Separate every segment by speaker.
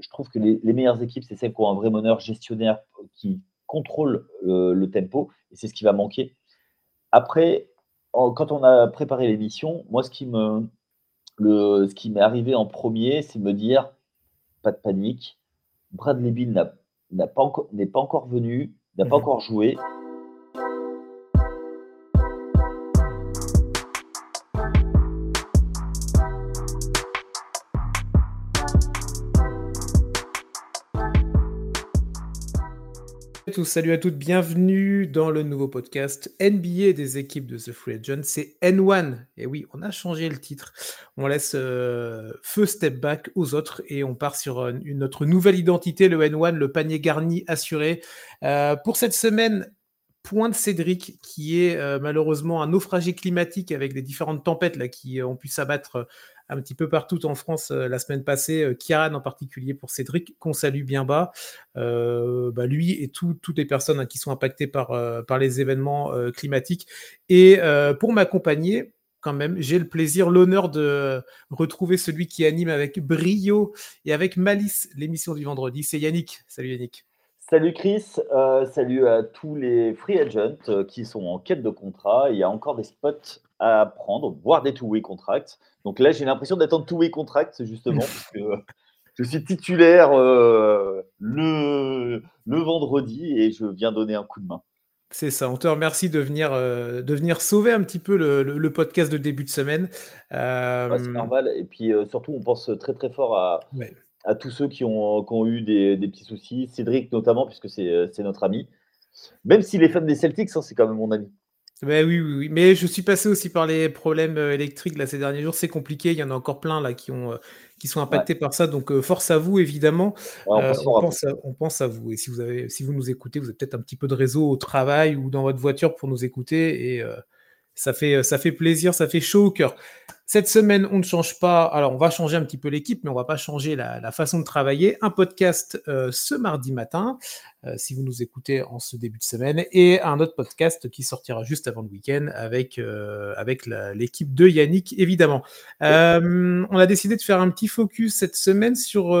Speaker 1: je trouve que les, meilleures équipes, c'est celles qui ont un vrai meneur gestionnaire qui contrôle le tempo, et c'est ce qui va manquer. Après, quand on a préparé l'émission, moi, ce qui me, le, ce qui m'est arrivé en premier, c'est me dire, pas de panique, Bradley Bill n'est pas, encore, pas encore venu, n'a pas mmh encore joué.
Speaker 2: Salut à toutes, bienvenue dans le nouveau podcast NBA des équipes de The Free Agent. C'est N1. Et oui, on a changé le titre. On laisse euh, feu step back aux autres et on part sur euh, une, notre nouvelle identité, le N1, le panier garni assuré. Euh, pour cette semaine, point de Cédric, qui est malheureusement un naufragé climatique avec les différentes tempêtes là, qui ont pu s'abattre un petit peu partout en France euh, la semaine passée, euh, Kiaran en particulier pour Cédric, qu'on salue bien bas. Euh, bah, lui et toutes les personnes hein, qui sont impactées par les événements climatiques. Et pour m'accompagner, quand même, j'ai le plaisir, l'honneur de retrouver celui qui anime avec brio et avec malice l'émission du vendredi. C'est Yannick. Salut Yannick.
Speaker 1: Salut Chris, salut à tous les free agents qui sont en quête de contrat. Il y a encore des spots à prendre, voire des two-way contracts. Donc là, j'ai l'impression d'être en two-way contract, justement, parce que je suis titulaire euh, le, le vendredi et je viens donner un coup de main.
Speaker 2: C'est ça, on te remercie de venir, euh, de venir sauver un petit peu le, le, podcast de début de semaine.
Speaker 1: Euh... c'est normal. Et puis euh, surtout, on pense très très fort à, à tous ceux qui ont, qui ont eu des, des, petits soucis. Cédric notamment, puisque c'est notre ami. Même s'il est fan des Celtics, hein, c'est quand même mon ami.
Speaker 2: Oui, oui, oui, mais je suis passé aussi par les problèmes euh, électriques là, ces derniers jours. C'est compliqué. Il y en a encore plein là qui, ont, euh, qui sont impactés par ça. Donc, euh, force à vous, évidemment. on, pense à, on, pense à, vous. Et si vous, avez, si vous nous écoutez, vous avez peut-être un petit peu de réseau au travail ou dans votre voiture pour nous écouter. Et ça, fait, ça fait plaisir, ça fait chaud au cœur. Cette semaine, on ne change pas. Alors, on va changer un petit peu l'équipe, mais on va pas changer la, façon de travailler. Un podcast euh, ce mardi matin, euh, si vous nous écoutez en ce début de semaine, et un autre podcast qui sortira juste avant le week-end avec, euh, avec l'équipe de Yannick, évidemment. on a décidé de faire un petit focus cette semaine sur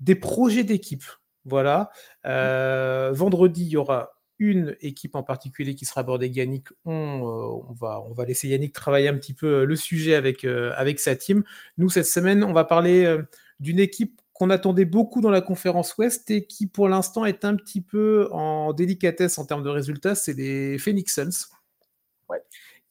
Speaker 2: des projets d'équipe. Voilà. vendredi, il y aura une équipe en particulier qui sera abordée, Yannick, on, euh, on, va, on va laisser Yannick travailler un petit peu euh, le sujet avec, euh, avec sa team. Nous, cette semaine, on va parler d'une équipe qu'on attendait beaucoup dans la conférence Ouest et qui, pour l'instant, est un petit peu en délicatesse en termes de résultats, c'est les Phoenix Suns. Ouais.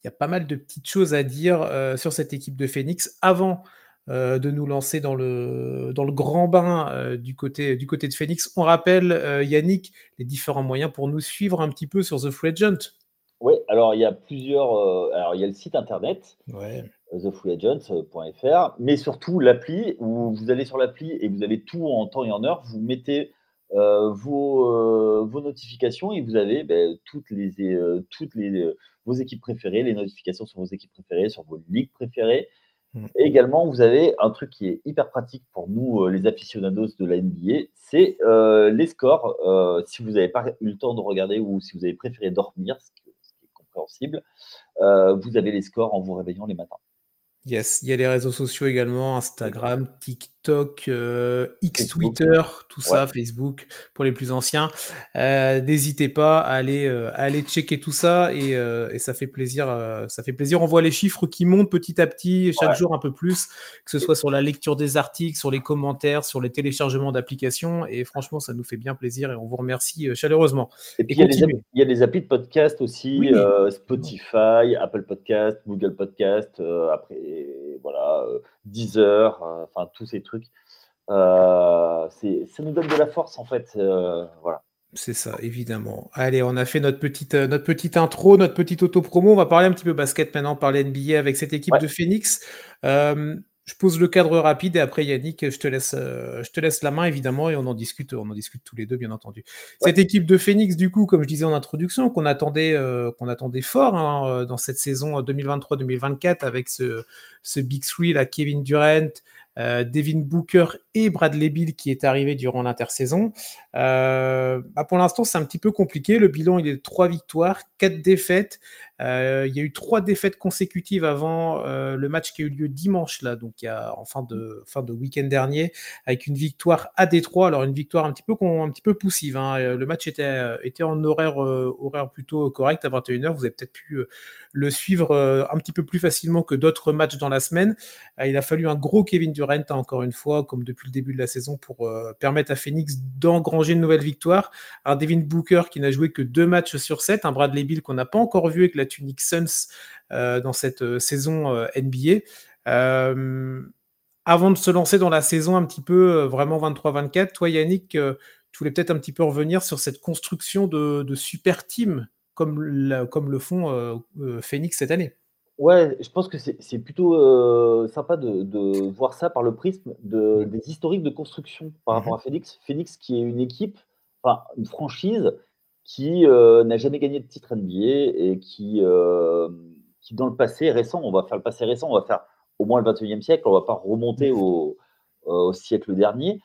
Speaker 2: Il y a pas mal de petites choses à dire sur cette équipe de Phoenix avant euh, de nous lancer dans le, dans le grand bain euh, du, côté, du côté de Phoenix. On rappelle, euh, Yannick, les différents moyens pour nous suivre un petit peu sur The Free Agent.
Speaker 1: Oui, alors il y a plusieurs. alors il y a le site internet, ouais. thefreeagent.fr, mais surtout l'appli où vous allez sur l'appli et vous avez tout en temps et en heure. Vous mettez vos, vos, notifications et vous avez ben, toutes les, toutes les, vos équipes préférées, les notifications sur vos équipes préférées, sur vos ligues préférées. Mm. également, vous avez un truc qui est hyper pratique pour nous, euh, les aficionados de la NBA, c'est euh, les scores. Euh, si vous n'avez pas eu le temps de regarder ou si vous avez préféré dormir, ce qui, est compréhensible, vous avez les scores en vous réveillant les matins.
Speaker 2: Yes, il y a les réseaux sociaux également, Instagram, TikTok, euh, X Twitter, tout ça, Facebook pour les plus anciens. Euh, n'hésitez pas à aller, euh, aller checker tout ça et, et ça fait plaisir. ça fait plaisir. On voit les chiffres qui montent petit à petit, chaque jour un peu plus, que ce soit sur la lecture des articles, sur les commentaires, sur les téléchargements d'applications. Et franchement, ça nous fait bien plaisir et on vous remercie chaleureusement.
Speaker 1: Et puis il y, a les applis de podcast aussi, Spotify, Apple Podcast, Google Podcast, après voilà, 10 euh, heures, euh, enfin tous ces trucs. Euh, ça nous donne de la force en fait. voilà.
Speaker 2: C'est ça, évidemment. Allez, on a fait notre petite, notre petite intro, notre petite auto-promo. On va parler un petit peu basket maintenant, parler NBA avec cette équipe de Phoenix je pose le cadre rapide et après Yannick, je te laisse, euh, je te laisse la main évidemment et on en discute, on en discute tous les deux bien entendu. Cette équipe de Phoenix, du coup, comme je disais en introduction, qu'on attendait, euh, qu'on attendait fort hein, euh, dans cette saison 2023-2024 avec ce, ce Big Three là, Kevin Durant, euh, Devin Booker et Bradley Bill qui est arrivé durant l'intersaison. Euh, bah, pour l'instant, c'est un petit peu compliqué. Le bilan, il est de 3 victoires, 4 défaites. Euh, il y a eu 3 défaites consécutives avant le match qui a eu lieu dimanche, là, donc en fin de, fin de week-end dernier, avec une victoire à Détroit. Alors, une victoire un petit peu, un petit peu poussive. Hein. Le match était, était en horaire, horaire plutôt correct à 21h. Vous avez peut-être pu le suivre un petit peu plus facilement que d'autres matchs dans la semaine. il a fallu un gros Kevin Durant, hein, encore une fois, comme depuis le début de la saison, pour permettre à Phoenix d'engranger une nouvelle victoire. Un Devin Booker qui n'a joué que deux matchs sur sept, un Bradley Bill qu'on n'a pas encore vu avec la tunique Suns dans cette saison NBA. avant de se lancer dans la saison un petit peu vraiment 23-24, toi Yannick, tu voulais peut-être un petit peu revenir sur cette construction de, de super team comme, comme le font euh, euh, Phoenix cette année.
Speaker 1: Ouais, je pense que c'est plutôt euh, sympa de, voir ça par le prisme de, des historiques de construction par rapport à Phoenix. Phoenix qui est une équipe, enfin une franchise qui n'a jamais gagné de titre NBA et qui, qui dans le passé récent, on va faire le passé récent, on va faire au moins le 21e siècle, on va pas remonter au, au siècle dernier.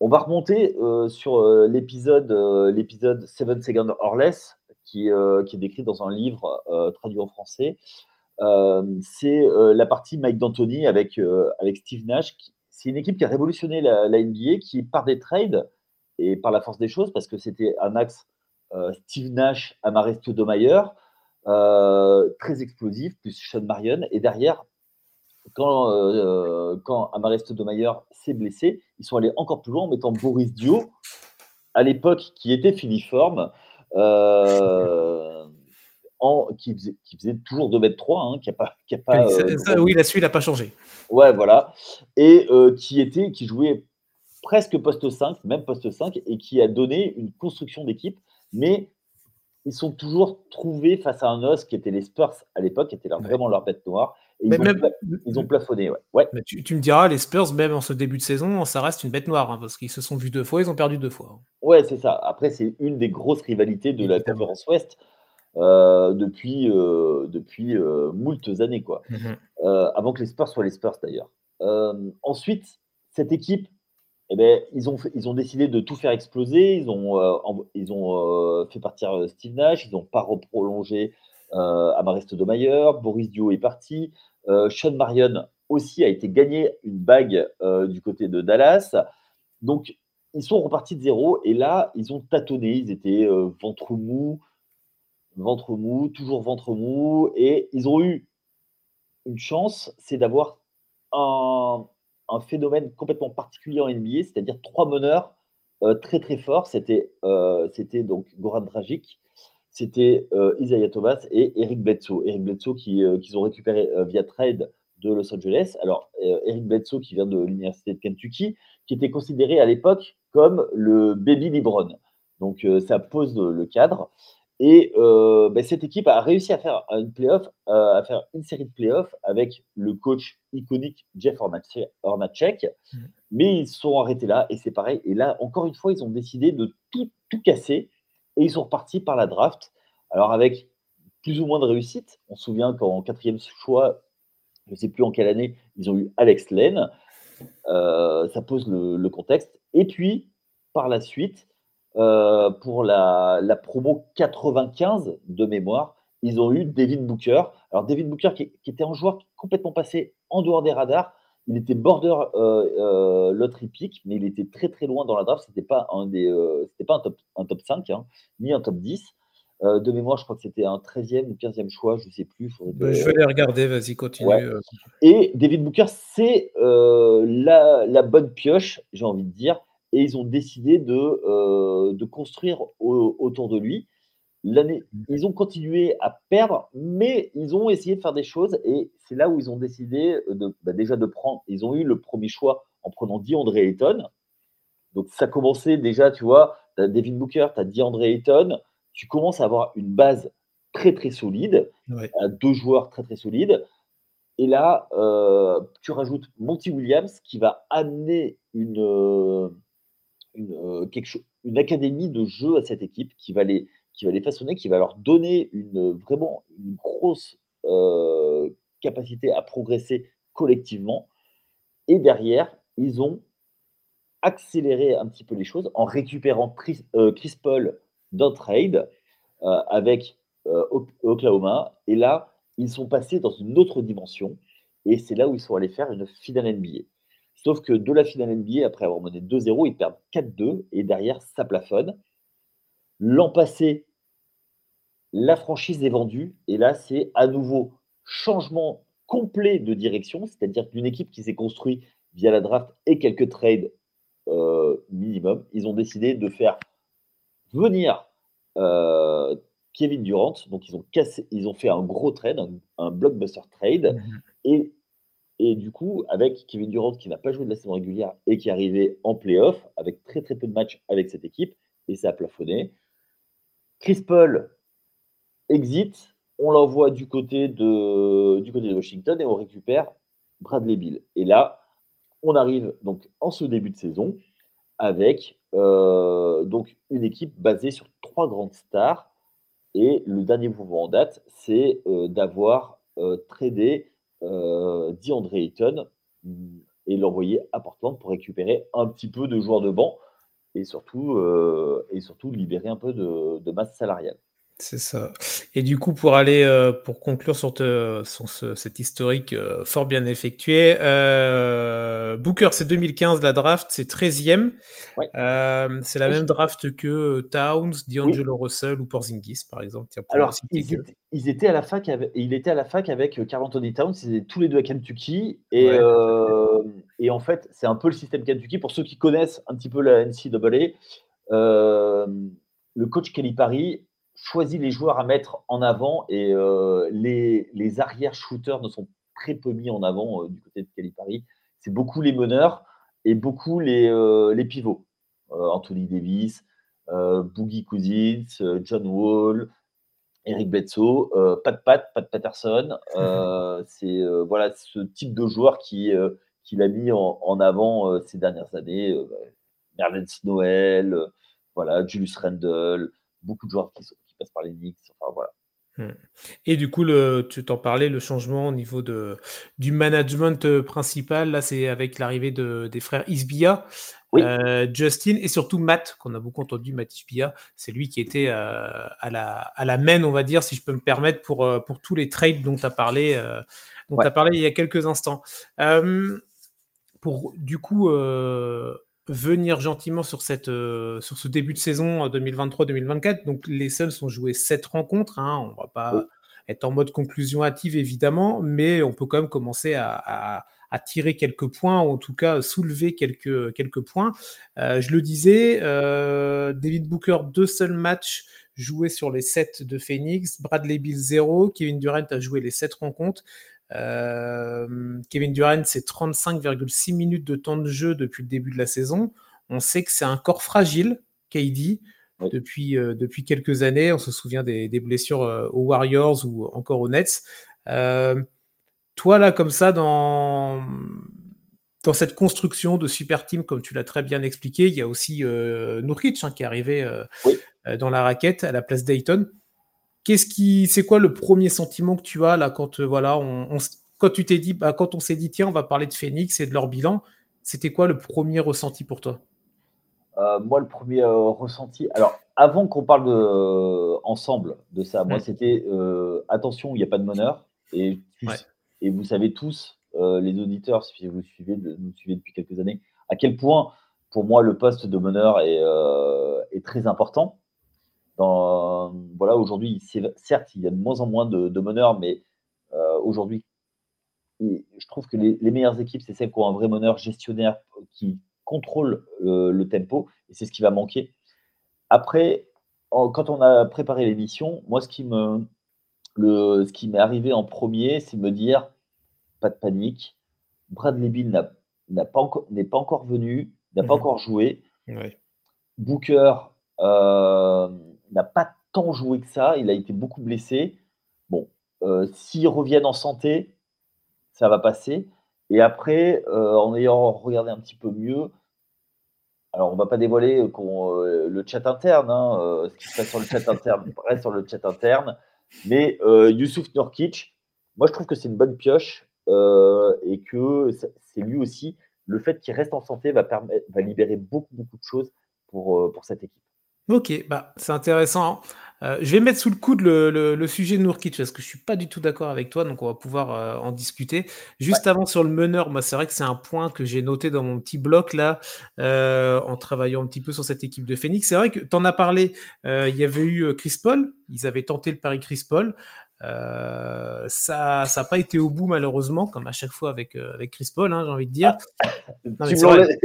Speaker 1: On va remonter sur l'épisode l'épisode Seven Seconds or Less euh, qui, est décrit dans un livre euh, traduit en français. Euh, c'est la partie Mike D'Antoni avec, avec Steve Nash. C'est une équipe qui a révolutionné la, NBA, qui, par des trades et par la force des choses, parce que c'était un axe Steve Nash, Amare Stoudemire, très explosif, plus Sean Marion. Et derrière, quand, euh, quand Stoudemire s'est blessé, ils sont allés encore plus loin en mettant Boris Dio, à l'époque qui était filiforme, euh, en, qui, faisait, qui, faisait, toujours 2m3, hein, qui a pas. Qui a pas
Speaker 2: euh, oui, là-dessus, il n'a pas changé.
Speaker 1: Ouais, voilà. Et euh, qui, était, qui jouait presque poste 5, même poste 5, et qui a donné une construction d'équipe. Mais ils sont toujours trouvés face à un os qui était les Spurs à l'époque, qui était vraiment leur bête noire. ils, ont même, ils, ont plafonné. Ouais.
Speaker 2: Mais tu, me diras, les Spurs, même en ce début de saison, ça reste une bête noire, hein, parce qu'ils se sont vus deux fois, ils ont perdu deux fois.
Speaker 1: Ouais, c'est ça. Après, c'est une des grosses rivalités de la conférence Ouest euh, depuis, euh, depuis euh, moultes années, quoi. Mhm. avant que les Spurs soient les Spurs, d'ailleurs. ensuite, cette équipe eh ben, ils, ont décidé de tout faire exploser. Ils ont, euh, euh, fait partir euh, Steve Nash. Ils n'ont pas reprolongé euh, Amariste Domayer. Boris Dio est parti. Sean Marion aussi a été gagné une bague du côté de Dallas. Donc, ils sont repartis de zéro. Et là, ils ont tâtonné. Ils étaient ventre mou, ventre mou, toujours ventre mou. Et ils ont eu une chance, c'est d'avoir un, un phénomène complètement particulier en NBA, c'est-à-dire trois meneurs euh, très très forts. C'était euh, c'était donc Goran Dragic, c'était euh, Isaiah Thomas et Eric Bledsoe. Eric Bledsoe qu'ils ont récupéré via trade de Los Angeles. Alors Eric Bledsoe qui vient de l'université de Kentucky, qui était considéré à l'époque comme le baby LeBron. Donc ça pose le cadre. Et euh, ben, cette équipe a réussi à faire une playoff, euh, à faire une série de playoffs avec le coach iconique Jeff Hornacek, mm. mais ils sont arrêtés là et c'est pareil. Et là, encore une fois, ils ont décidé de tout, tout casser et ils sont repartis par la draft. Alors avec plus ou moins de réussite, on se souvient qu'en quatrième choix, je ne sais plus en quelle année, ils ont eu Alex Len. Euh, ça pose le contexte. Et puis, par la suite, euh, pour la, promo 95 de mémoire, ils ont eu David Booker. Alors, David Booker, qui, était un joueur complètement passé en dehors des radars, il était border euh, euh, lottery pick, mais il était très très loin dans la draft. C'était pas un des, euh, c'était pas un top, un top 5, hein, ni un top 10. de mémoire, je crois que c'était un 13e ou 15e choix, je ne sais plus.
Speaker 2: Bah, je vais les regarder, vas-y, continue.
Speaker 1: Et David Booker, c'est la, la, bonne pioche, j'ai envie de dire et ils ont décidé de, euh, de construire autour de lui. L'année, mmh. ils ont continué à perdre, mais ils ont essayé de faire des choses et c'est là où ils ont décidé de, bah, déjà de prendre. Ils ont eu le premier choix en prenant DeAndre Ayton. Donc ça commençait déjà, tu vois, tu as Devin Booker, tu as DeAndre Ayton, tu commences à avoir une base très très solide, deux joueurs très très solides. Et là, euh, tu rajoutes Monty Williams qui va amener une, une, euh, quelque chose, une académie de jeu à cette équipe qui va les, qui va les façonner, qui va leur donner une, vraiment une grosse euh, capacité à progresser collectivement. Et derrière, ils ont accéléré un petit peu les choses en récupérant Chris, euh, Paul d'un trade avec Oklahoma. Et là, ils sont passés dans une autre dimension. Et c'est là où ils sont allés faire une finale NBA. Sauf que de la finale NBA, après avoir mené 2-0, ils perdent 4-2 et derrière, ça plafonne. L'an passé, la franchise est vendue et là, c'est à nouveau changement complet de direction, c'est-à-dire qu'une équipe qui s'est construite via la draft et quelques trades euh, minimum, ils ont décidé de faire venir euh, Kevin Durant. Donc, ils ont, cassé, ils ont fait un gros trade, un, blockbuster trade. Mhm. Et, et du coup, avec Kevin Durant qui n'a pas joué de la saison régulière et qui est arrivé en playoff avec très très peu de matchs avec cette équipe, et ça a plafonné. Chris Paul exit, on l'envoie du côté de Washington et on récupère Bradley Bill. Et là, on arrive donc en ce début de saison avec euh, donc une équipe basée sur trois grandes stars. Et le dernier mouvement en date, c'est euh, d'avoir euh, tradé DeAndre Ayton et l'envoyer à Portland pour récupérer un petit peu de joueurs de banc et surtout, et surtout libérer un peu de masse salariale.
Speaker 2: C'est ça. Et du coup, pour aller, euh, pour conclure sur, ce, cet historique euh, fort bien effectué, euh, Booker, c'est 2015, la draft, c'est 13e. c'est la même draft que Towns, D'Angelo Russell ou Porzingis, par exemple.
Speaker 1: Alors, ils étaient, à la fac avec, il était à la fac avec Carl Anthony Towns, ils étaient tous les deux à Kentucky. Et, et en fait, c'est un peu le système Kentucky. Pour ceux qui connaissent un petit peu la NCAA, le coach Kelly Paris choisit les joueurs à mettre en avant et euh, les, les arrière-shooters ne sont très peu mis en avant euh, du côté de Calipari. C'est beaucoup les meneurs et beaucoup les, euh, les pivots. Anthony Davis, Boogie Cousins, John Wall, Eric Bledsoe, Pat Pat, Pat Patterson. c'est voilà ce type de joueur qui, qu'il a mis en, avant ces dernières années. Merlens Noël, voilà, Julius Randle, beaucoup de joueurs qui, sont, par les Enfin, voilà.
Speaker 2: Hmm. Et du coup, le, tu t'en parlais, le changement au niveau de, du management euh, principal, là, c'est avec l'arrivée de, des frères Isbia, euh, Justin et surtout Matt, qu'on a beaucoup entendu, Matt Isbia. C'est lui qui était euh, à, la, à la main, on va dire, si je peux me permettre, pour, pour tous les trades dont tu as parlé, dont as parlé il y a quelques instants. pour du coup venir gentiment sur, cette, euh, sur ce début de saison 2023-2024. Euh, Donc les Suns ont joué sept rencontres. Hein. On ne va pas être en mode conclusion hâtive évidemment, mais on peut quand même commencer à, tirer quelques points, ou en tout cas soulever quelques, quelques points. Euh, je le disais, David Booker, deux seuls matchs joués sur les sept de Phoenix. Bradley Bill, zéro. Kevin Durant a joué les sept rencontres. Euh, Kevin Durant, c'est 35,6 minutes de temps de jeu depuis le début de la saison. On sait que c'est un corps fragile, KD, depuis, euh, depuis quelques années. On se souvient des, blessures euh, aux Warriors ou encore aux Nets. toi, là, comme ça, dans, dans cette construction de super team, comme tu l'as très bien expliqué, il y a aussi Nurkic hein, qui est arrivé dans la raquette à la place d'Ayton. Qu'est-ce qui, c'est quoi le premier sentiment que tu as là quand euh, voilà, on, quand tu t'es dit, bah, quand on s'est dit tiens, on va parler de Phoenix et de leur bilan, c'était quoi le premier ressenti pour toi?
Speaker 1: Euh, Moi, le premier euh, ressenti, alors avant qu'on parle de, ensemble de ça, moi c'était attention, il n'y a pas de meneur et, et vous savez tous, les auditeurs, si vous suivez, nous suivez depuis quelques années, à quel point pour moi le poste de meneur est, est très important voilà, aujourd'hui, certes, il y a de moins en moins de, meneurs, mais euh, aujourd'hui, je trouve que les, meilleures équipes, c'est celles qui ont un vrai meneur gestionnaire qui contrôle le, tempo, et c'est ce qui va manquer. Après, quand on a préparé l'émission, moi, ce qui me, le, ce qui m'est arrivé en premier, c'est me dire, pas de panique, Bradley Bill n'est pas, encore, pas encore venu, n'a pas mhm. encore joué. Booker, euh, n'a pas tant joué que ça. Il a été beaucoup blessé. Bon, euh, s'ils reviennent en santé, ça va passer. Et après, euh, en ayant regardé un petit peu mieux, alors on va pas dévoiler euh, le chat interne, hein, ce qui se passe sur le chat interne reste sur le chat interne. Mais Youssouf Nurkic, moi je trouve que c'est une bonne pioche et que c'est lui aussi, le fait qu'il reste en santé va, permettre, va libérer beaucoup, beaucoup de choses pour, pour cette équipe.
Speaker 2: Ok, bah, c'est intéressant. Euh, je vais mettre sous le coude le, le, sujet de Nourkic parce que je suis pas du tout d'accord avec toi, donc on va pouvoir euh, en discuter. Juste avant sur le meneur, moi c'est vrai que c'est un point que j'ai noté dans mon petit bloc là, euh, en travaillant un petit peu sur cette équipe de Phoenix. C'est vrai que tu en as parlé, il y avait eu Chris Paul, ils avaient tenté le pari Chris Paul. Euh, ça n'a pas été au bout malheureusement, comme à chaque fois avec, euh, avec Chris Paul, hein, j'ai envie de dire.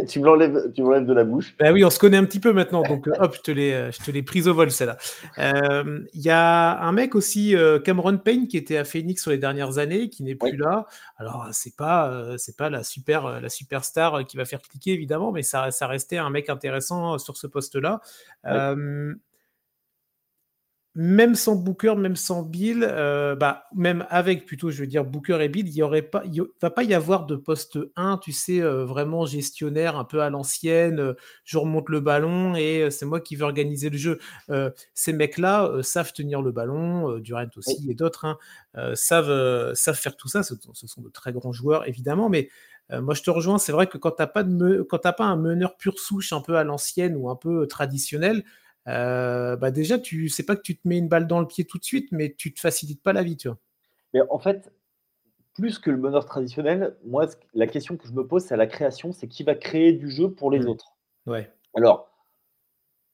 Speaker 1: tu, me l'enlèves de la bouche.
Speaker 2: Ben oui, on se connaît un petit peu maintenant, donc euh, hop, je te l'ai, je te l'ai prise au vol celle-là. Il y a un mec aussi, Cameron Payne, qui était à Phoenix sur les dernières années, qui n'est plus là. Alors c'est pas, c'est pas la super, la superstar qui va faire cliquer évidemment, mais ça, ça restait un mec intéressant sur ce poste-là même sans Booker, même sans Bill, euh, bah, même avec plutôt, je veux dire, Booker et Bill, il y aurait pas, il va pas y avoir de poste 1, tu sais, euh, vraiment gestionnaire, un peu à l'ancienne, euh, je remonte le ballon et c'est moi qui veux organiser le jeu. ces mecs-là savent tenir le ballon, Durant aussi et d'autres hein, savent, savent faire tout ça. Ce, sont de très grands joueurs, évidemment, mais moi, je te rejoins. C'est vrai que quand tu n'as pas, pas un meneur pur souche un peu à l'ancienne ou un peu traditionnel, euh, bah déjà, tu sais pas que tu te mets une balle dans le pied tout de suite, mais tu te facilites pas la vie, tu vois.
Speaker 1: Mais en fait, plus que le meneur traditionnel, moi, la question que je me pose, c'est la création, c'est qui va créer du jeu pour les mmh. autres.
Speaker 2: Ouais.
Speaker 1: Alors,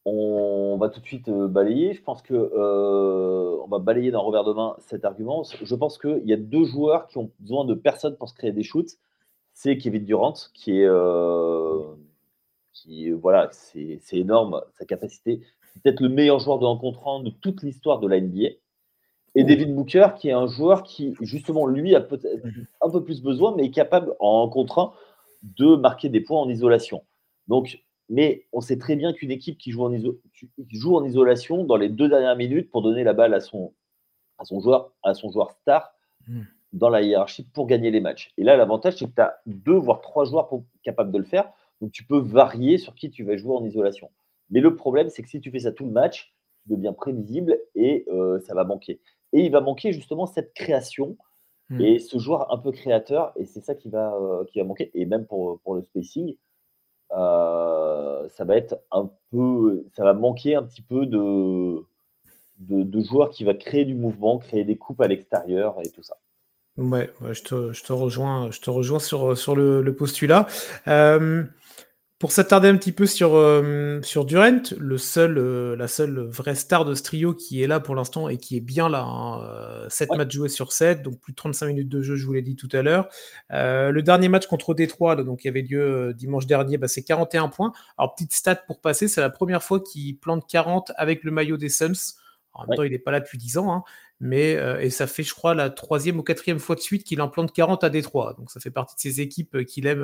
Speaker 1: on va tout de suite euh, balayer. Je pense que euh, on va balayer d'un revers de main cet argument. Je pense qu'il y a deux joueurs qui ont besoin de personne pour se créer des shoots. C'est Kevin Durant, qui est, qui voilà, c'est énorme sa capacité peut-être le meilleur joueur de rencontrant de toute l'histoire de la NBA. Et David Booker, qui est un joueur qui, justement, lui, a peut-être un peu plus besoin, mais est capable, en rencontrant, de marquer des points en isolation. Donc, mais on sait très bien qu'une équipe qui joue, en joue en isolation dans les deux dernières minutes pour donner la balle à son, à son, joueur, à son joueur star hmm. dans la hiérarchie pour gagner les matchs. Et là, l'avantage, c'est que tu as deux, voire trois joueurs capables de le faire. Donc, tu peux varier sur qui tu vas jouer en isolation. Mais le problème, c'est que si tu fais ça tout le match, tu deviens prévisible et euh, ça va manquer. Et il va manquer justement cette création hmm. et ce joueur un peu créateur. Et c'est ça qui va, euh, qui va manquer. Et même pour, pour le spacing, euh, ça va être un peu, ça va manquer un petit peu de, de, joueurs qui va créer du mouvement, créer des coupes à l'extérieur et tout ça.
Speaker 2: Ouais, je, te, je, te, rejoins, je te rejoins sur, sur le, le postulat. Pour s'attarder un petit peu sur, euh, sur Durant, le seul, euh, la seule vraie star de ce trio qui est là pour l'instant et qui est bien là, 7 hein, euh, matchs joués sur 7, donc plus de 35 minutes de jeu, je vous l'ai dit tout à l'heure. le dernier match contre Détroit, donc qui avait lieu dimanche dernier, bah, c'est 41 points. Alors, petite stat pour passer, c'est la première fois qu'il plante 40 avec le maillot des Suns. En même temps, il n'est pas là depuis 10 ans, hein, mais et ça fait, je crois, la troisième ou quatrième fois de suite qu'il en plante 40 à Détroit. Donc ça fait partie de ces équipes qu'il aime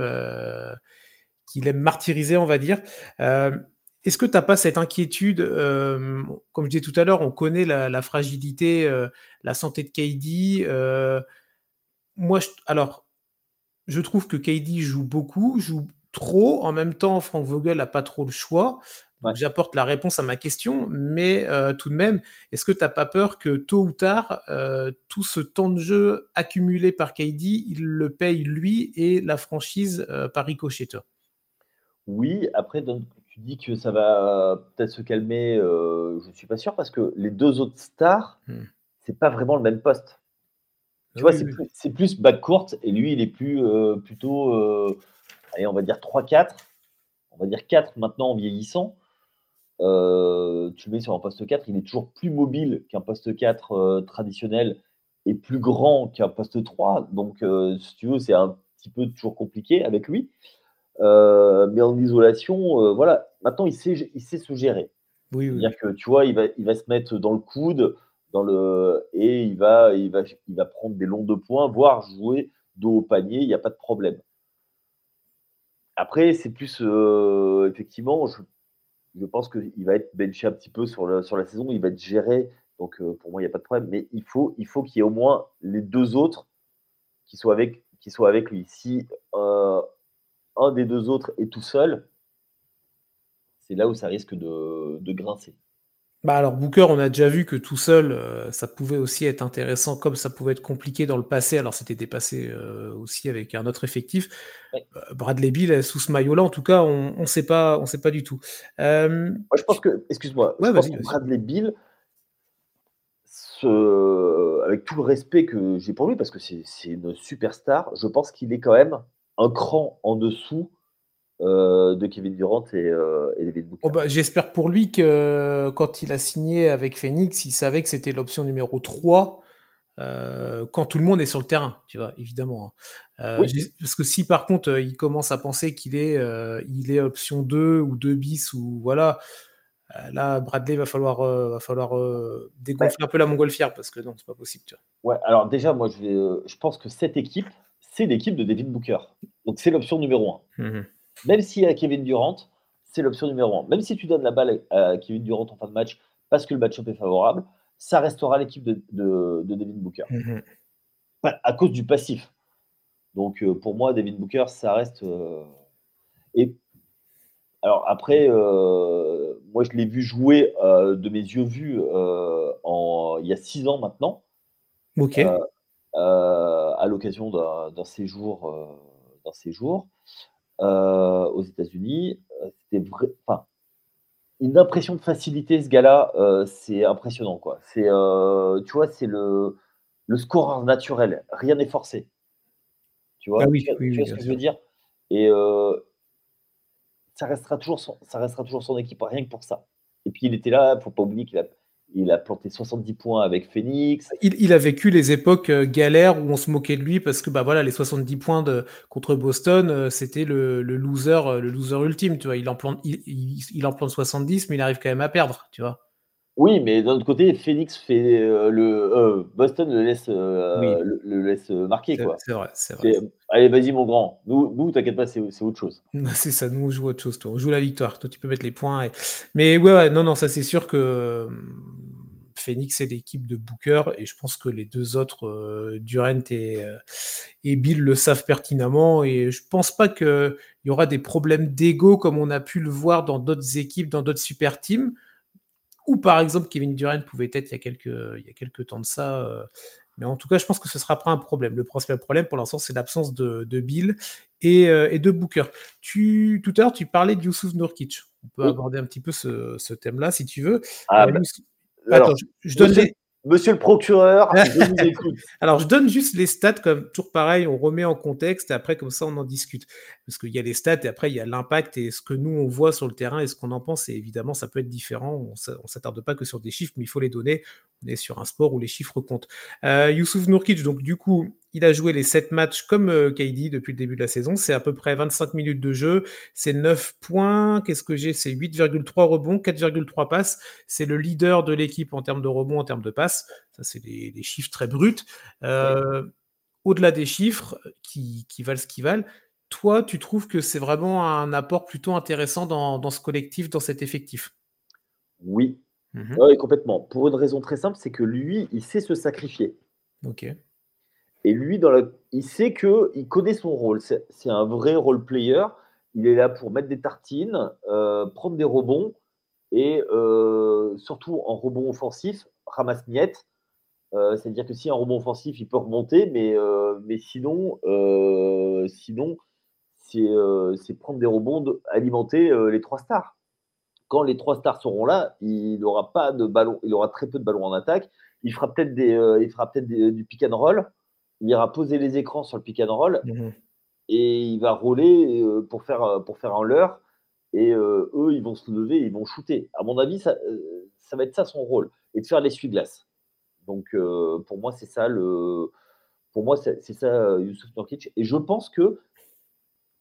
Speaker 2: qu'il aime martyriser, on va dire. Euh, est-ce que tu n'as pas cette inquiétude euh, Comme je disais tout à l'heure, on connaît la, fragilité, euh, la santé de KD. moi, alors, je trouve que KD joue beaucoup, joue trop. En même temps, Frank Vogel n'a pas trop le choix. J'apporte la réponse à ma question, mais tout de même, est-ce que tu n'as pas peur que tôt ou tard, tout ce temps de jeu accumulé par KD, il le paye lui et la franchise par ricochet toi?
Speaker 1: Oui, après, tu dis que ça va peut-être se calmer, euh, je ne suis pas sûr parce que les deux autres stars, ce hmm. c'est pas vraiment le même poste. Tu vois, c'est plus, back court et lui, il est plus euh, plutôt, euh, allez, on va dire 3-4, on va dire 4 maintenant en vieillissant. tu le mets sur un poste 4, il est toujours plus mobile qu'un poste 4 traditionnel et plus grand qu'un poste 3. Donc, si tu veux, c'est un petit peu toujours compliqué avec lui. Euh, mais en isolation, euh, voilà, maintenant il sait, il sait se gérer.
Speaker 2: Oui,
Speaker 1: oui. C'est-à-dire que tu vois, il va, il va se mettre dans le coude, dans le, et il va, il va, il va prendre des longs de points, voire jouer dos au panier, il n'y a pas de problème. Après, c'est plus euh, effectivement, je, je pense qu'il va être benché un petit peu sur, le, sur la saison, il va être géré, donc pour moi, il n'y a pas de problème. Mais il faut, il faut qu'il y ait au moins les deux autres qui soient avec, qui soient avec lui. Si un des deux autres est tout seul, c'est là où ça risque de, grincer.
Speaker 2: Bah alors Booker, on a déjà vu que tout seul, euh, ça pouvait aussi être intéressant, comme ça pouvait être compliqué dans le passé. Alors c'était dépassé euh, aussi avec un autre effectif. Euh, Bradley Bill sous ce maillot-là, en tout cas, on ne sait pas, on sait pas du tout.
Speaker 1: Moi, je pense que, excuse-moi, Bradley Bill, avec tout le respect que j'ai pour lui, parce que c'est une superstar, je pense qu'il est quand même un cran en dessous euh, de Kevin Durant et, euh, David Booker.
Speaker 2: Oh, bah, j'espère pour lui que quand il a signé avec Phoenix, il savait que c'était l'option numéro 3 euh, quand tout le monde est sur le terrain, tu vois, évidemment. Hein. Parce que si par contre il commence à penser qu'il est, il est option 2 ou 2 bis ou voilà, là Bradley va falloir, va falloir dégonfler un peu la montgolfière parce que non, c'est pas possible. Tu
Speaker 1: vois. Ouais, alors déjà, moi je, vais, je pense que cette équipe, c'est l'équipe de David Booker. Donc c'est l'option numéro 1. Même s'il y a Kevin Durant, c'est l'option numéro 1. Même si tu donnes la balle à Kevin Durant en fin de match parce que le match-up est favorable, ça restera l'équipe de, de, David Booker. Mhm. à cause du passif. Donc euh, pour moi, David Booker, ça reste. Euh, et alors après, euh, moi je l'ai vu jouer de mes yeux vus en, il y a six ans maintenant.
Speaker 2: Ok.
Speaker 1: À l'occasion d'un séjour, d'un séjour. Euh, aux États-Unis. Euh, c'était vrai, enfin, une impression de facilité, ce gars-là, euh, c'est impressionnant. Quoi. C'est, tu vois, c'est le, le score naturel. Rien n'est forcé. Tu vois,
Speaker 2: ah oui,
Speaker 1: tu,
Speaker 2: vois
Speaker 1: ce que je veux dire? Et ça, restera toujours son, ça restera toujours son équipe, rien que pour ça. Et puis il était là, il ne faut pas oublier qu'il a, il a planté 70 points avec Phoenix.
Speaker 2: Il, a vécu les époques euh, galères où on se moquait de lui parce que bah voilà les 70 points de, contre Boston, euh, c'était le, loser, euh, le loser ultime. Tu vois, il en plante, il, en plante 70, mais il arrive quand même à perdre. Tu vois.
Speaker 1: Oui, mais d'un autre côté, Phoenix fait le Boston le laisse, le, laisse marquer quoi.
Speaker 2: C'est vrai, c'est vrai.
Speaker 1: Allez, vas-y mon grand. Nous, nous t'inquiète pas, c'est autre chose.
Speaker 2: C'est ça, nous on joue autre chose. Toi. On joue la victoire. Toi, tu peux mettre les points. Mais ouais, ouais, non, non, ça c'est sûr que Phoenix est l'équipe de Booker et je pense que les deux autres, euh, Durant et, euh, et, Bill, le savent pertinemment. Et je pense pas qu'il y aura des problèmes d'ego comme on a pu le voir dans d'autres équipes, dans d'autres super teams. Ou par exemple, Kevin Durant pouvait être il y a quelques, il y a quelques temps de ça. Euh, mais en tout cas, je pense que ce ne sera pas un problème. Le principal problème pour l'instant, c'est l'absence de, Bill et, et, de Booker. Tu, tout à l'heure, tu parlais de Yusuf Nurkic. On peut aborder un petit peu ce, thème-là si tu veux.
Speaker 1: Ah, bah, Attends, je, donne les... Monsieur le procureur, je vous écoute.
Speaker 2: Alors, je donne juste les stats, comme toujours pareil, on remet en contexte et après, comme ça, on en discute. Parce qu'il y a les stats et après, il y a l'impact et ce que nous, on voit sur le terrain et ce qu'on en pense. Et évidemment, ça peut être différent. On ne s'attarde pas que sur des chiffres, mais il faut les donner. On est sur un sport où les chiffres comptent. Euh, Youssouf Nourkic, donc du coup, il a joué les 7 matchs comme euh, KD depuis le début de la saison. C'est à peu près 25 minutes de jeu. C'est 9 points. Qu'est-ce que j'ai? C'est 8,3 rebonds, 4,3 passes. C'est le leader de l'équipe en termes de rebonds, en termes de passes. Ça, c'est des, chiffres très bruts. Euh, au-delà des chiffres qui, valent ce qu'ils valent, toi, tu trouves que c'est vraiment un apport plutôt intéressant dans, ce collectif, dans cet effectif?
Speaker 1: Oui. Mmh oui, complètement. Pour une raison très simple, c'est que lui, il sait se sacrifier.
Speaker 2: Ok.
Speaker 1: Et lui, il sait qu'il connaît son rôle. C'est un vrai role player. Il est là pour mettre des tartines, euh, prendre des rebonds et euh, surtout en rebond offensif, ramasse miette. Euh, c'est-à-dire que si un rebond offensif, il peut remonter, mais, mais sinon, sinon c'est prendre des rebonds, alimenter les trois stars. Quand les trois stars seront là, il aura pas de ballon, il aura très peu de ballons en attaque. Il fera peut-être il peut-être du pick and roll il ira poser les écrans sur le pick and roll mmh et il va rouler euh, pour faire, euh, pour faire un leurre. Et euh, eux, ils vont se lever, ils vont shooter. À mon avis, ça, ça va être ça son rôle, et de faire l'essuie-glace. Donc, pour moi, c'est ça le. Pour moi, c'est ça Youssouf Nurkic. Et je pense que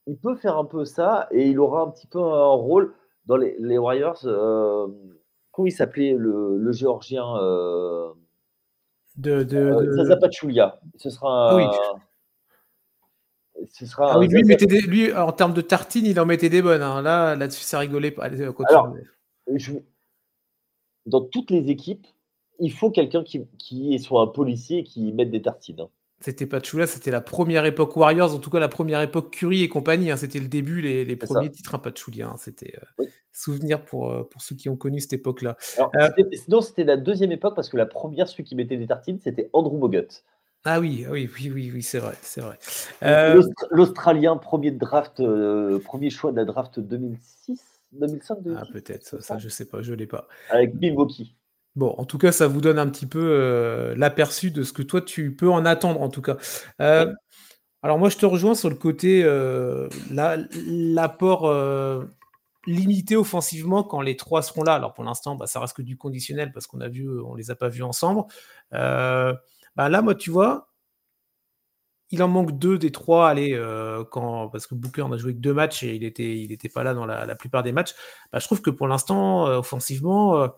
Speaker 1: il peut faire un peu ça et il aura un petit peu un rôle dans les, les Warriors. comment il s'appelait le, le, géorgien
Speaker 2: de, de, euh,
Speaker 1: Ce sera.
Speaker 2: Ah oui. Ce sera ah oui, lui, mettait lui, en termes de tartine, il en mettait des bonnes. Hein. Là, là-dessus, ça rigolait pas.
Speaker 1: Alors, dans toutes les équipes, il faut quelqu'un qui, qui, soit un policier et qui mette des tartines. Hein.
Speaker 2: C'était pas Chula, c'était la première époque Warriors, en tout cas la première époque Curry et compagnie. Hein. c'était le début, les, premiers titres à Patchouli. Hein. c'était euh, souvenir pour, euh, pour ceux qui ont connu cette époque-là.
Speaker 1: Euh, sinon, c'était la deuxième époque parce que la première, celui qui mettait des tartines, c'était Andrew Bogut.
Speaker 2: Ah oui, oui, oui, oui, oui c'est vrai, c'est vrai.
Speaker 1: L'Australien, premier draft, premier choix de la draft 2006, 2005, 2006
Speaker 2: Ah peut-être, ça, ça, je sais pas, je l'ai pas.
Speaker 1: Avec Milwaukee.
Speaker 2: Bon, en tout cas, ça vous donne un petit peu euh, l'aperçu de ce que toi, tu peux en attendre, en tout cas. Euh, alors moi, je te rejoins sur le côté euh, l'apport limité offensivement quand les trois seront là. Alors pour l'instant, bah, ça reste que du conditionnel parce qu'on a vu, on les a pas vus ensemble. bah, là, moi, tu vois, il en manque deux des trois. Allez, quand parce que Booker on a joué que deux matchs et il était, il était pas là dans la, la plupart des matchs. Bah, je trouve que pour l'instant, offensivement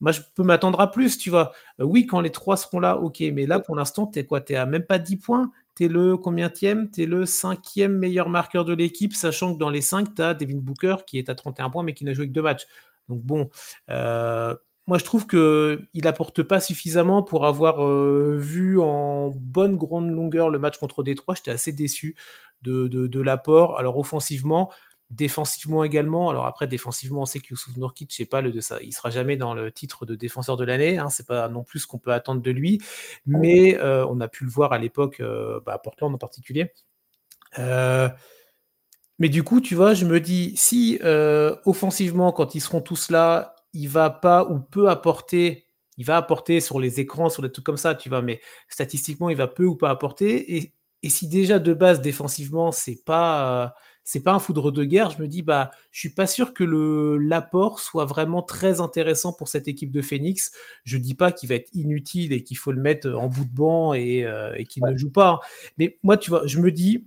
Speaker 2: moi, je peux m'attendre à plus, tu vois. Euh, oui, quand les trois seront là, ok, mais là, pour l'instant, tu es quoi? Tu à même pas 10 points? Tu es le combien Tu es le cinquième meilleur marqueur de l'équipe, sachant que dans les cinq, tu as Devin Booker qui est à 31 points, mais qui n'a joué que deux matchs. Donc, bon, euh, moi, je trouve qu'il apporte pas suffisamment pour avoir euh, vu en bonne grande longueur le match contre Détroit. J'étais assez déçu de l'apport. Alors, offensivement, Défensivement également, alors après défensivement, on sait que Yusuf Nurkic, je sais pas le il sera jamais dans le titre de défenseur de l'année, hein, c'est pas non plus ce qu'on peut attendre de lui, mais euh, on a pu le voir à l'époque, euh, bah, à Portland en particulier. Euh, mais du coup, tu vois, je me dis, si offensivement, quand ils seront tous là, il va pas ou peut apporter, il va apporter sur les écrans, sur des trucs comme ça, tu vois, mais statistiquement, il va peu ou pas apporter. Et, et si déjà de base, défensivement, c'est pas c'est pas un foudre de guerre, je me dis bah je suis pas sûr que le l'apport soit vraiment très intéressant pour cette équipe de Phoenix. Je dis pas qu'il va être inutile et qu'il faut le mettre en bout de banc et, euh, qu'il ne joue pas. Mais moi tu vois, je me dis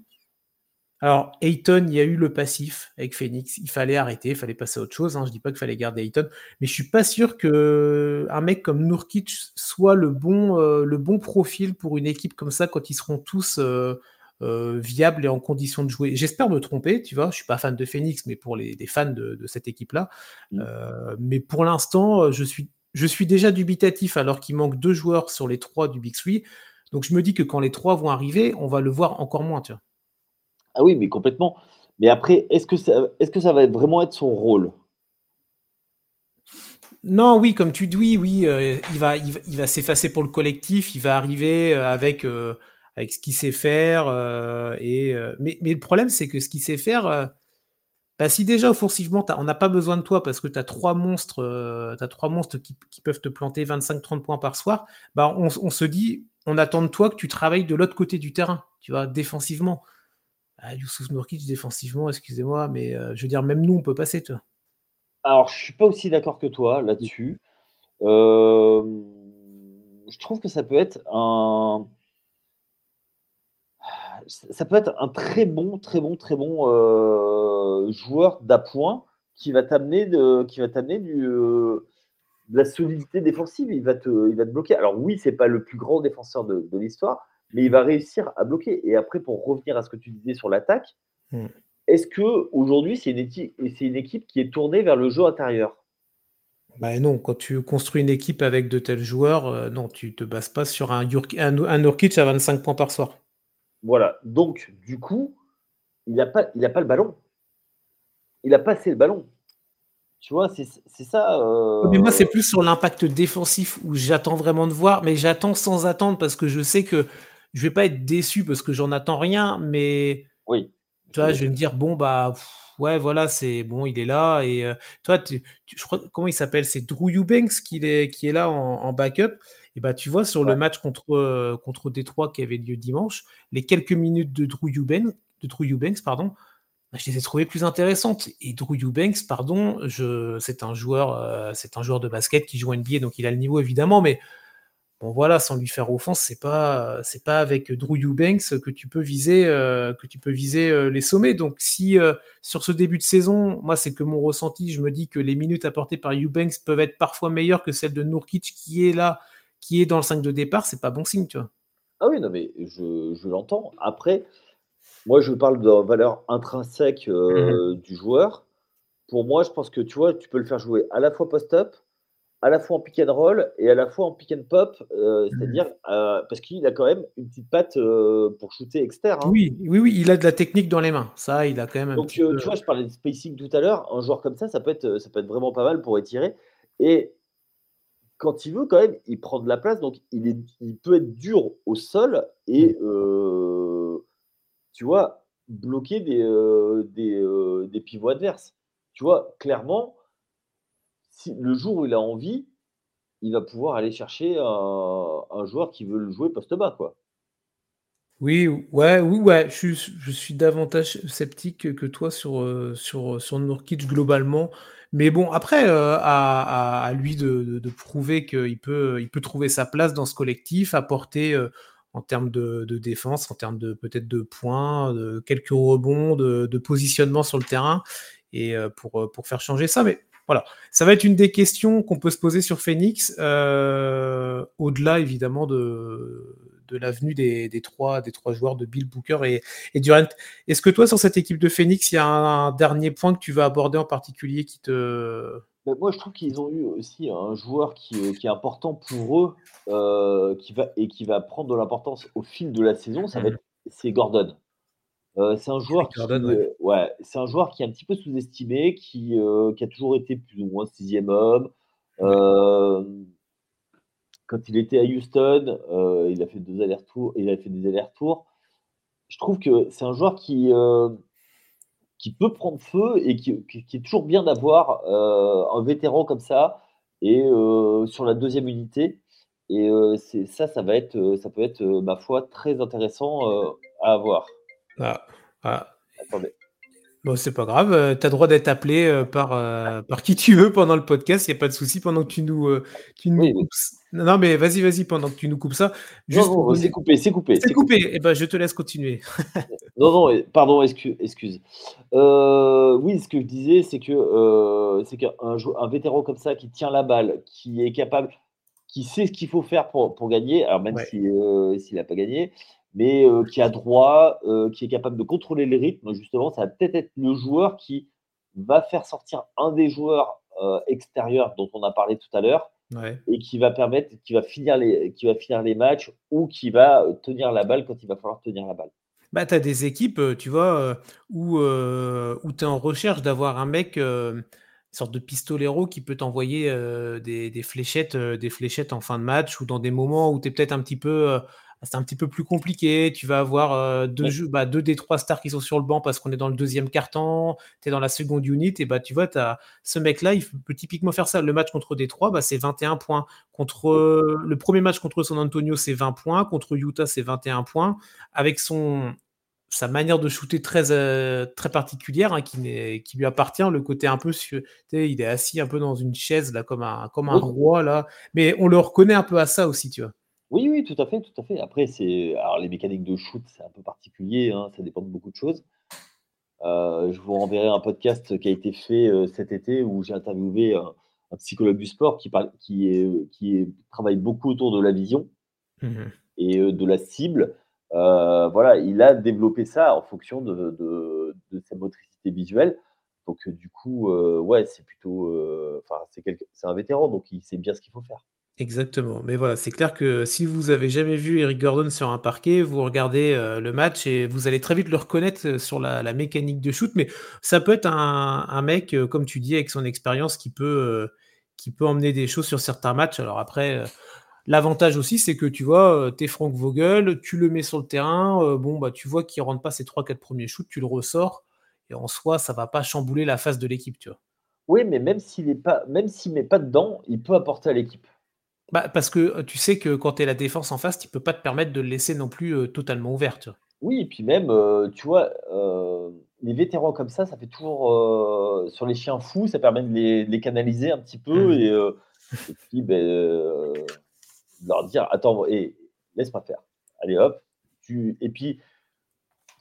Speaker 2: alors Ayton, il y a eu le passif avec Phoenix, il fallait arrêter, il fallait passer à autre chose. Hein. Je dis pas qu'il fallait garder Ayton, mais je suis pas sûr que un mec comme Nurkic soit le bon euh, le bon profil pour une équipe comme ça quand ils seront tous euh, euh, viable et en condition de jouer. J'espère me tromper, tu vois, je suis pas fan de Phoenix, mais pour les, fans de, cette équipe-là. Mm. Euh, mais pour l'instant, je suis, je suis déjà dubitatif alors qu'il manque deux joueurs sur les trois du Big Three. Donc je me dis que quand les trois vont arriver, on va le voir encore moins, tu vois.
Speaker 1: Ah oui, mais complètement. Mais après, est-ce que ça, est-ce que ça va vraiment être son rôle?
Speaker 2: Non, oui, comme tu dis, oui, oui, euh, il va, il va, va s'effacer pour le collectif. Il va arriver avec avec ce qu'il sait faire. Euh, et, euh, mais, le problème, c'est que ce qu'il sait faire, euh, bah, si déjà offensivement, on n'a pas besoin de toi parce que tu as trois monstres, as trois monstres qui, peuvent te planter 25-30 points par soir, bah, on, se dit, on attend de toi que tu travailles de l'autre côté du terrain, tu vois, défensivement. Ah, Youssouf Nourkic, défensivement, excusez-moi, mais je veux dire, même nous, on peut passer, toi.
Speaker 1: Alors, je suis pas aussi d'accord que toi là-dessus. je trouve que ça peut être un, ça peut être un très bon, très bon, très bon euh, joueur d'appoint qui va t'amener de, qui va t'amener du, euh, de la solidité défensive. Il va te, il va te bloquer. Alors oui, c'est pas le plus grand défenseur de, l'histoire, mais il va réussir à bloquer. Et après, pour revenir à ce que tu disais sur l'attaque, hmm. est-ce que aujourd'hui c'est une équipe, c'est une équipe qui est tournée vers le jeu intérieur?
Speaker 2: Bah non, quand tu construis une équipe avec de tels joueurs, euh, non, tu te bases pas sur un, un, un Nurkic à 25 points par soir.
Speaker 1: Voilà. Donc, du coup, il n'a pas, il pas le ballon. Il a passé le ballon. Tu vois, c'est ça.
Speaker 2: Euh, mais moi, c'est plus sur l'impact défensif où j'attends vraiment de voir, mais j'attends sans attendre parce que je sais que je vais pas être déçu parce que j'en attends rien, mais
Speaker 1: oui.
Speaker 2: Tu vois, je vais me dire bon bah ouais voilà c'est bon il est là et euh, toi tu, je crois comment il s'appelle? C'est Drew Eubanks qui est qui est là en backup et bah, tu vois, sur le match contre, euh, contre Détroit qui avait lieu dimanche, les quelques minutes de Drew Eubanks, de Drew Eubanks pardon, bah, je les ai trouvées plus intéressantes. Et Drew Eubanks, pardon, je, c'est un joueur, euh, c'est un joueur de basket qui joue NBA, donc il a le niveau évidemment, mais bon voilà, sans lui faire offense, c'est pas, c'est pas avec Drew Eubanks que tu peux viser, euh, que tu peux viser les sommets. Donc si sur ce début de saison, moi c'est que mon ressenti, je me dis que les minutes apportées par Eubanks peuvent être parfois meilleures que celles de Nurkic qui est là qui est dans le 5 de départ, c'est pas bon signe, tu vois.
Speaker 1: Ah oui, non, mais je, l'entends. Après, moi, je parle de la valeur intrinsèque euh, mmh du joueur. Pour moi, je pense que tu vois, tu peux le faire jouer à la fois post-up à la fois en pick and roll et à la fois en pick and pop, euh, mmh. c'est-à-dire euh, parce qu'il a quand même une petite patte euh, pour shooter externe.
Speaker 2: Hein. Oui, oui, oui, il a de la technique dans les mains. Ça, il a quand même. Un
Speaker 1: Donc, tu vois, je parlais de spacing tout à l'heure. Un joueur comme ça, ça peut être, ça peut être vraiment pas mal pour étirer. Et quand il veut, quand même, il prend de la place. Donc, il, est, il peut être dur au sol et, mmh. tu vois, bloquer des, des, des pivots adverses. Tu vois, clairement le jour où il a envie, il va pouvoir aller chercher un, joueur qui veut le jouer poste bas, quoi.
Speaker 2: Oui, ouais, oui, ouais. Je, suis davantage sceptique que toi sur, euh, sur, sur Nurkic globalement. Mais bon, après, euh, à, lui de, prouver qu'il peut, il peut trouver sa place dans ce collectif, apporter euh, en termes de, défense, en termes de peut-être de points, de quelques rebonds, de, de, positionnement sur le terrain, et pour, pour faire changer ça. Mais voilà, ça va être une des questions qu'on peut se poser sur Phoenix, euh, au-delà évidemment de, de l'avenue des, trois, des trois joueurs de Bill Booker et, et Durant. Est-ce que toi, sur cette équipe de Phoenix, il y a un, dernier point que tu vas aborder en particulier qui te...
Speaker 1: Ben, moi, je trouve qu'ils ont eu aussi un joueur qui, est important pour eux euh, qui va, et qui va prendre de l'importance au fil de la saison, ça va mmh. être, c'est Gordon. Euh, c'est un joueur qui, euh, ouais, c'est un joueur qui est un petit peu sous-estimé, qui, euh, qui a toujours été plus ou moins sixième homme. Quand il était à Houston, il a fait deux allers-retours, il a fait des allers-retours. Je trouve que c'est un joueur qui, qui peut prendre feu et qui, qui est toujours bien d'avoir un vétéran comme ça et sur la deuxième unité. Et c'est ça, ça va être, ça peut être, ma foi, très intéressant à avoir.
Speaker 2: Ah, ah. Bon, c'est pas grave, euh, tu as droit d'être appelé euh, par, euh, par qui tu veux pendant le podcast, il n'y a pas de souci pendant que tu nous, tu nous coupes. Non, mais vas-y, vas-y, pendant que tu nous coupes ça.
Speaker 1: Juste non, c'est coupé, c'est coupé.
Speaker 2: C'est coupé, et eh ben, je te laisse continuer.
Speaker 1: non, non, pardon, excuse. excuse. oui, ce que je disais, c'est que c'est qu'un un vétéran comme ça qui tient la balle, qui est capable, qui sait ce qu'il faut faire pour, pour gagner, alors même s'il n'a pas gagné, mais euh, qui a droit, euh, qui est capable de contrôler les rythmes. Justement, ça va peut-être être le joueur qui va faire sortir un des joueurs euh, extérieurs dont on a parlé tout à l'heure et qui va permettre, qui va, finir les, qui va finir les matchs ou qui va tenir la balle quand il va falloir tenir la balle.
Speaker 2: Bah, tu as des équipes, tu vois, où, où tu es en recherche d'avoir un mec, une sorte de pistolero qui peut t'envoyer des, des, fléchettes, des fléchettes en fin de match ou dans des moments où tu es peut-être un petit peu c'est un petit peu plus compliqué. Tu vas avoir euh, deux, bah, deux des trois stars qui sont sur le banc parce qu'on est dans le deuxième quart-temps, tu es dans la seconde unit, et bah, tu vois, as, ce mec-là, il peut typiquement faire ça. Le match contre Détroit, bah, c'est 21 points. Contre le premier match contre San Antonio, c'est 20 points. Contre Utah, c'est 21 points. Avec son, sa manière de shooter très, euh, très particulière, hein, qui, qui, lui appartient, le côté un peu, il est assis un peu dans une chaise, là, comme un, comme un roi, là. Mais on le reconnaît un peu à ça aussi, tu vois.
Speaker 1: Oui, oui, tout à fait, tout à fait. Après, c'est alors les mécaniques de shoot, c'est un peu particulier, hein, ça dépend de beaucoup de choses. Euh, je vous renverrai un podcast qui a été fait euh, cet été où j'ai interviewé un, psychologue du sport qui, parle, qui, est, qui travaille beaucoup autour de la vision mmh et euh, de la cible. voilà, il a développé ça en fonction de, de, de sa motricité visuelle. Donc, du coup, ouais, c'est plutôt. Enfin, c'est un vétéran, donc il sait bien ce qu'il faut faire.
Speaker 2: Exactement. Mais voilà, c'est clair que si vous avez jamais vu Eric Gordon sur un parquet, vous regardez euh, le match et vous allez très vite le reconnaître euh, sur la, mécanique de shoot. Mais ça peut être un, mec, euh, comme tu dis, avec son expérience qui peut, qui peut emmener des choses sur certains matchs. Alors après, l'avantage aussi, c'est que tu vois, tu es Frank Vogel, tu le mets sur le terrain, bon, bah, tu vois qu'il rentre pas ses 3-4 premiers shoots, tu le ressors. Et en soi, ça va pas chambouler la face de l'équipe, tu vois.
Speaker 1: Oui, mais même s'il ne pas, même s'il met pas dedans, il peut apporter à l'équipe.
Speaker 2: Bah, parce que tu sais que quand tu es la défense en face, tu peux pas te permettre de le laisser non plus totalement ouvert.
Speaker 1: Oui, et puis même, tu vois, les vétérans comme ça, ça fait toujours sur les chiens fous, ça permet de les, canaliser un petit peu mmh. et, puis ben, leur dire attends, et laisse-moi faire. Allez hop. Tu... Et puis,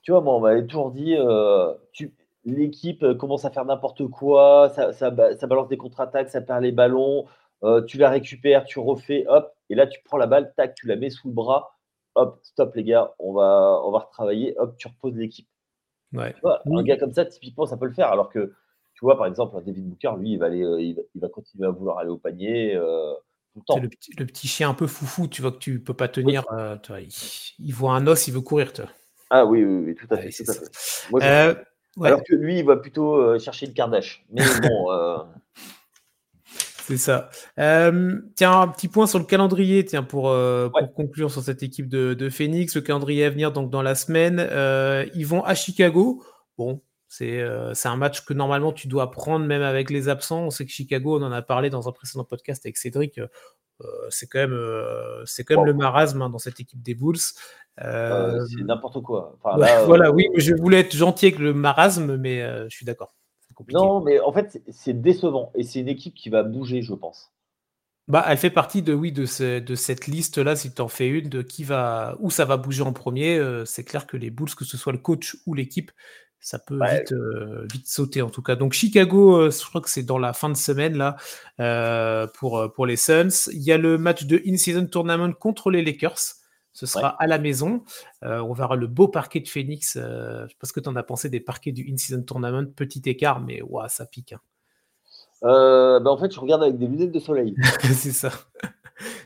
Speaker 1: tu vois, moi, on m'avait toujours dit tu... l'équipe commence à faire n'importe quoi, ça, ça, ça balance des contre-attaques, ça perd les ballons. Euh, tu la récupères, tu refais, hop, et là tu prends la balle, tac, tu la mets sous le bras, hop, stop les gars, on va, on va retravailler, hop, tu reposes l'équipe. Ouais. un gars comme ça, typiquement, ça peut le faire, alors que tu vois, par exemple, David Booker, lui, il va, aller, il va, continuer à vouloir aller au panier tout le temps.
Speaker 2: Le petit, le petit, chien un peu foufou, tu vois que tu peux pas tenir. il, voit un os, il veut courir. Toi.
Speaker 1: Ah oui, oui, tout à fait. tout à fait. Alors que lui, il va plutôt chercher une Kardashian. Mais bon.
Speaker 2: C'est ça. tiens, un petit point sur le calendrier, tiens, pour, conclure sur cette équipe de, Phoenix. Le calendrier à venir, donc dans la semaine, ils vont à Chicago. Bon, c'est un match que normalement tu dois prendre même avec les absents. On sait que Chicago, on en a parlé dans un précédent podcast avec Cédric. c'est quand même, c'est quand même le marasme hein, dans cette équipe des Bulls.
Speaker 1: c'est n'importe quoi.
Speaker 2: voilà, oui, je voulais être gentil avec le marasme, mais je suis d'accord.
Speaker 1: Non, mais en fait, c'est décevant. Et c'est une équipe qui va bouger, je pense.
Speaker 2: Bah, elle fait partie de, oui, de, de cette liste-là, si tu en fais une, de qui va, où ça va bouger en premier. Euh, c'est clair que les Bulls, que ce soit le coach ou l'équipe, ça peut vite, euh, vite, sauter en tout cas. Donc Chicago, euh, je crois que c'est dans la fin de semaine là pour, pour les Suns. Il y a le match de in-season tournament contre les Lakers. Ce sera à la maison. Euh, on verra le beau parquet de Phoenix. Euh, je ne sais pas ce que tu en as pensé des parquets du In-Season Tournament. Petit écart, mais ouah, ça pique. Hein.
Speaker 1: Euh, bah, en fait, je regarde avec des lunettes de soleil.
Speaker 2: c'est ça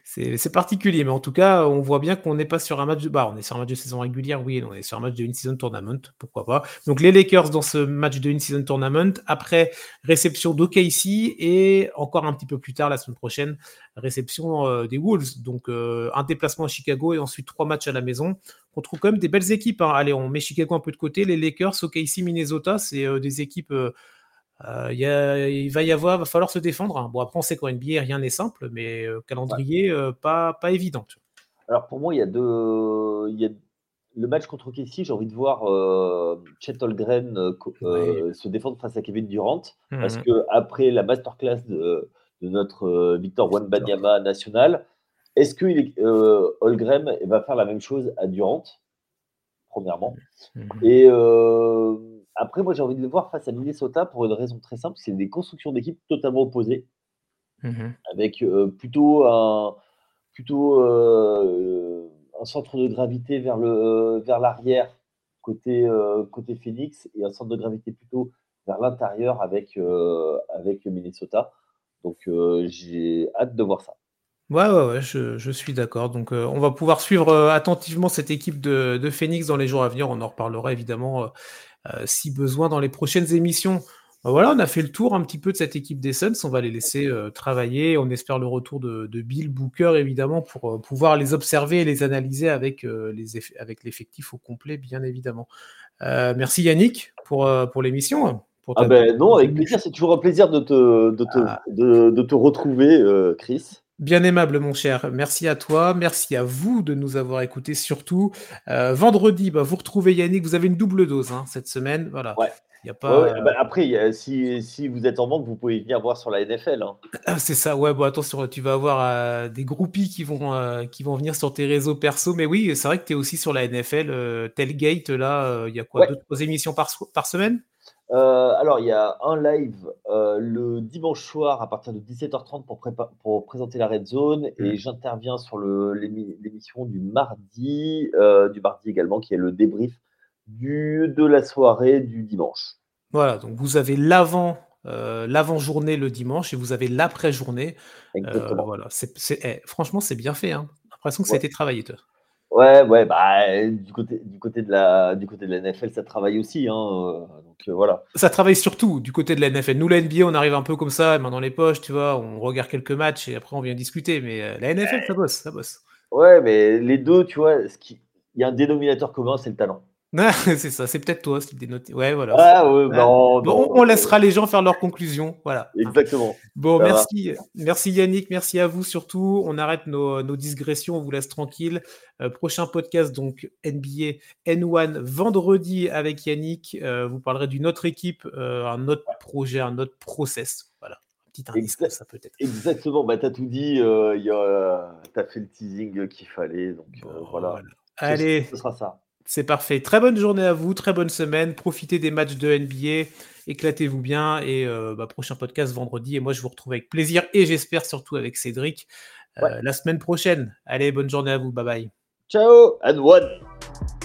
Speaker 2: c'est particulier, mais en tout cas, on voit bien qu'on n'est pas sur un match de. Bah, on est sur un match de saison régulière, oui, on est sur un match de in-season tournament, pourquoi pas. Donc les Lakers dans ce match de in-season tournament, après réception d'OKC et encore un petit peu plus tard, la semaine prochaine, réception euh, des Wolves. Donc euh, un déplacement à Chicago et ensuite trois matchs à la maison. On trouve quand même des belles équipes. Hein. Allez, on met Chicago un peu de côté. Les Lakers, OKC, Minnesota, c'est euh, des équipes euh, il va y avoir, va falloir se défendre. Hein. Bon, après, on sait qu'en NBA, rien n'est simple, mais euh, calendrier euh, pas, pas évident.
Speaker 1: Alors, pour moi, il y a deux. Il y a le match contre Kessie, j'ai envie de voir Chet Holgren se défendre face à Kevin Durant, parce mmh. que après la masterclass de, de notre Victor Wanbanyama national, est-ce que il Holgren va faire la même chose à Durant, premièrement? Mmh. Et après, moi, j'ai envie de le voir face à Minnesota pour une raison très simple c'est des constructions d'équipes totalement opposées, mmh avec euh, plutôt un plutôt euh, un centre de gravité vers le euh, vers l'arrière côté côté Phoenix et un centre de gravité plutôt vers l'intérieur avec avec Minnesota. Donc j'ai hâte de voir ça.
Speaker 2: Ouais, ouais, ouais, je, suis d'accord. Donc, on va pouvoir suivre attentivement cette équipe de, de, Phoenix dans les jours à venir. On en reparlera évidemment euh, si besoin dans les prochaines émissions. Ben voilà, on a fait le tour un petit peu de cette équipe des Suns. On va les laisser euh, travailler. On espère le retour de, Bill Booker, évidemment, pour euh, pouvoir les observer et les analyser avec, l'effectif au complet, bien évidemment. merci Yannick pour, pour l'émission.
Speaker 1: Ah ben non, avec plaisir. C'est toujours un plaisir de te, de te, ah. de te retrouver, Chris.
Speaker 2: Bien aimable, mon cher. Merci à toi. Merci à vous de nous avoir écoutés. Surtout, euh, vendredi, bah, vous retrouvez Yannick. Vous avez une double dose hein, cette semaine. Voilà.
Speaker 1: Ouais. Y a pas... Bah, après, si, si, vous êtes en manque, vous pouvez venir voir sur la NFL. Hein.
Speaker 2: Ah, c'est ça, ouais, bon, attention, tu vas avoir euh, des groupies qui vont, euh, qui vont venir sur tes réseaux perso. Mais oui, c'est vrai que tu es aussi sur la NFL. Telgate, là, il y a quoi, deux, trois émissions par, par semaine?
Speaker 1: Euh, alors, il y a un live euh, le dimanche soir à partir de 17h30 pour, pour présenter la Red Zone et mmh. j'interviens sur l'émission du mardi, euh, du mardi également, qui est le débrief du, de la soirée du dimanche.
Speaker 2: Voilà, donc vous avez l'avant l'avant-journée le dimanche et vous avez l'après-journée. voilà, eh, franchement, c'est bien fait. Hein. L'impression que ça a été travaillé. Toi.
Speaker 1: Ouais, ouais, bah, du côté, du côté de la, du côté de la NFL, ça travaille aussi, hein, euh, donc euh, voilà.
Speaker 2: Ça travaille surtout du côté de la NFL. Nous, la NBA, on arrive un peu comme ça, main dans les poches, tu vois, on regarde quelques matchs et après on vient discuter. Mais euh, la NFL, ça bosse, ça bosse.
Speaker 1: Ouais, mais les deux, tu vois, ce qui... il y a un dénominateur commun, c'est le talent.
Speaker 2: c'est ça, c'est peut-être toi qui dénote. Ouais, voilà.
Speaker 1: Ah, bon,
Speaker 2: on laissera les gens faire leurs conclusions. Voilà.
Speaker 1: Exactement.
Speaker 2: Bon, merci. Merci Yannick, merci à vous surtout. On arrête nos, digressions, on vous laisse tranquille. Euh, prochain podcast, donc NBA N1 vendredi avec Yannick. Euh, vous parlerez d'une autre équipe, euh, un autre projet, un autre process. Voilà. Petit indice ça peut-être.
Speaker 1: Exactement, bah, tu as tout dit. tu as fait le teasing qu'il fallait. Donc voilà. voilà.
Speaker 2: Allez.
Speaker 1: Ce sera ça.
Speaker 2: C'est parfait. Très bonne journée à vous, très bonne semaine. Profitez des matchs de NBA, éclatez-vous bien et euh, bah, prochain podcast vendredi. Et moi, je vous retrouve avec plaisir et j'espère surtout avec Cédric euh, la semaine prochaine. Allez, bonne journée à vous. Bye bye.
Speaker 1: Ciao and one.